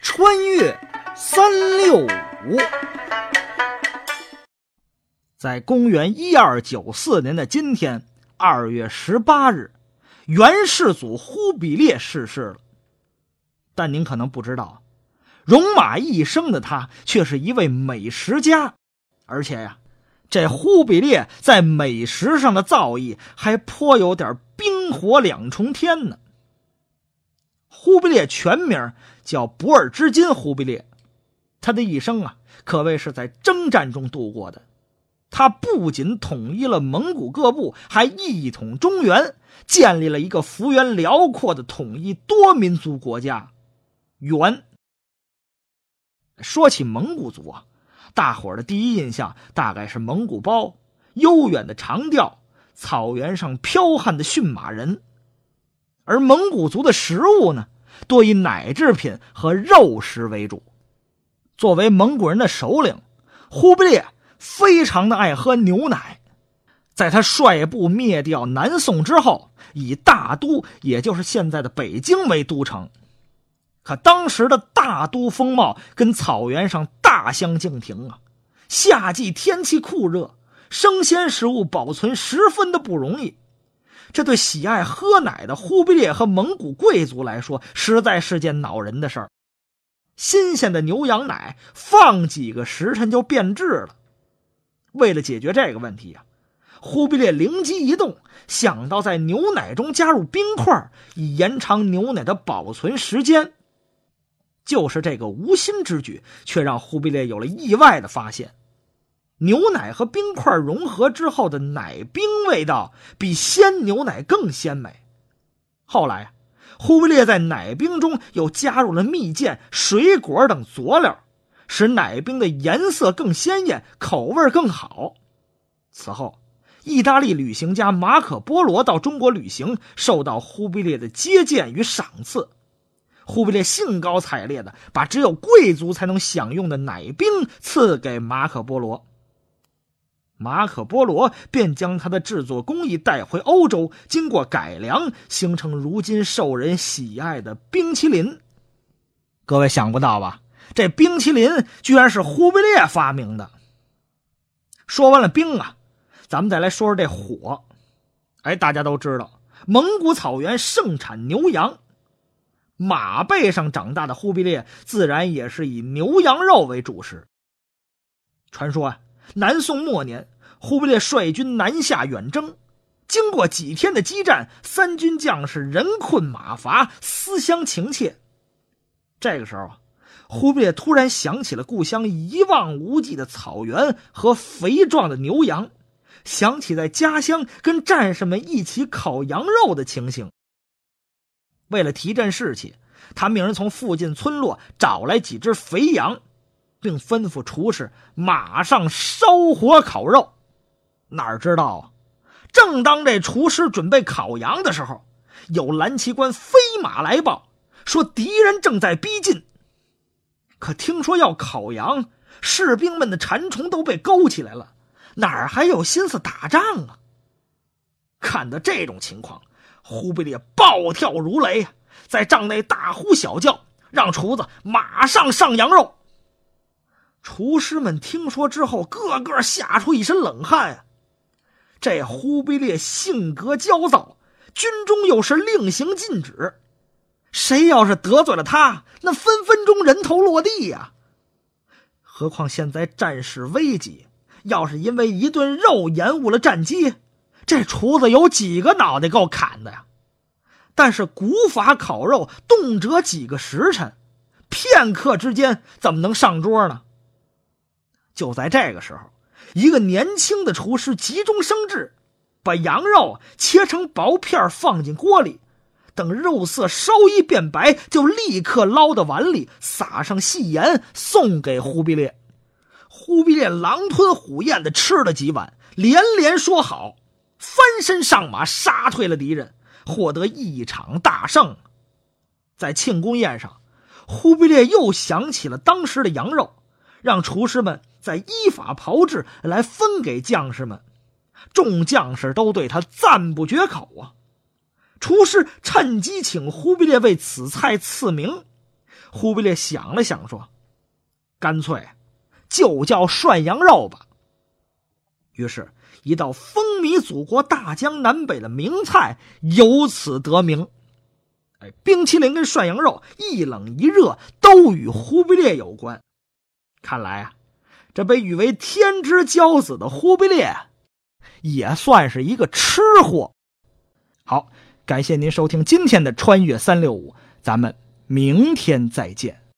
穿越三六五，在公元一二九四年的今天，二月十八日，元世祖忽必烈逝世了。但您可能不知道，戎马一生的他却是一位美食家，而且呀，这忽必烈在美食上的造诣还颇有点冰火两重天呢。忽必烈全名叫博尔之金忽必烈，他的一生啊，可谓是在征战中度过的。他不仅统一了蒙古各部，还一统中原，建立了一个幅员辽阔的统一多民族国家——元。说起蒙古族啊，大伙儿的第一印象大概是蒙古包、悠远的长调、草原上剽悍的驯马人。而蒙古族的食物呢，多以奶制品和肉食为主。作为蒙古人的首领，忽必烈非常的爱喝牛奶。在他率部灭掉南宋之后，以大都，也就是现在的北京为都城。可当时的大都风貌跟草原上大相径庭啊！夏季天气酷热，生鲜食物保存十分的不容易。这对喜爱喝奶的忽必烈和蒙古贵族来说，实在是件恼人的事儿。新鲜的牛羊奶放几个时辰就变质了。为了解决这个问题啊，忽必烈灵机一动，想到在牛奶中加入冰块，以延长牛奶的保存时间。就是这个无心之举，却让忽必烈有了意外的发现。牛奶和冰块融合之后的奶冰味道比鲜牛奶更鲜美。后来，忽必烈在奶冰中又加入了蜜饯、水果等佐料，使奶冰的颜色更鲜艳，口味更好。此后，意大利旅行家马可·波罗到中国旅行，受到忽必烈的接见与赏赐。忽必烈兴高采烈的把只有贵族才能享用的奶冰赐给马可·波罗。马可波罗便将他的制作工艺带回欧洲，经过改良，形成如今受人喜爱的冰淇淋。各位想不到吧？这冰淇淋居然是忽必烈发明的。说完了冰啊，咱们再来说说这火。哎，大家都知道，蒙古草原盛产牛羊，马背上长大的忽必烈自然也是以牛羊肉为主食。传说啊。南宋末年，忽必烈率军南下远征，经过几天的激战，三军将士人困马乏，思乡情切。这个时候，忽必烈突然想起了故乡一望无际的草原和肥壮的牛羊，想起在家乡跟战士们一起烤羊肉的情形。为了提振士气，他命人从附近村落找来几只肥羊。并吩咐厨师马上烧火烤肉。哪知道啊，正当这厨师准备烤羊的时候，有蓝旗官飞马来报，说敌人正在逼近。可听说要烤羊，士兵们的馋虫都被勾起来了，哪还有心思打仗啊？看到这种情况，忽必烈暴跳如雷，在帐内大呼小叫，让厨子马上上羊肉。厨师们听说之后，个个吓出一身冷汗啊！这忽必烈性格焦躁，军中又是令行禁止，谁要是得罪了他，那分分钟人头落地呀！何况现在战事危急，要是因为一顿肉延误了战机，这厨子有几个脑袋够砍的呀？但是古法烤肉动辄几个时辰，片刻之间怎么能上桌呢？就在这个时候，一个年轻的厨师急中生智，把羊肉切成薄片放进锅里，等肉色稍一变白，就立刻捞到碗里，撒上细盐，送给忽必烈。忽必烈狼吞虎咽的吃了几碗，连连说好，翻身上马，杀退了敌人，获得一场大胜。在庆功宴上，忽必烈又想起了当时的羊肉。让厨师们再依法炮制来分给将士们，众将士都对他赞不绝口啊！厨师趁机请忽必烈为此菜赐名。忽必烈想了想，说：“干脆就叫涮羊肉吧。”于是，一道风靡祖国大江南北的名菜由此得名。哎，冰淇淋跟涮羊肉一冷一热，都与忽必烈有关。看来啊，这被誉为天之骄子的忽必烈，也算是一个吃货。好，感谢您收听今天的《穿越三六五》，咱们明天再见。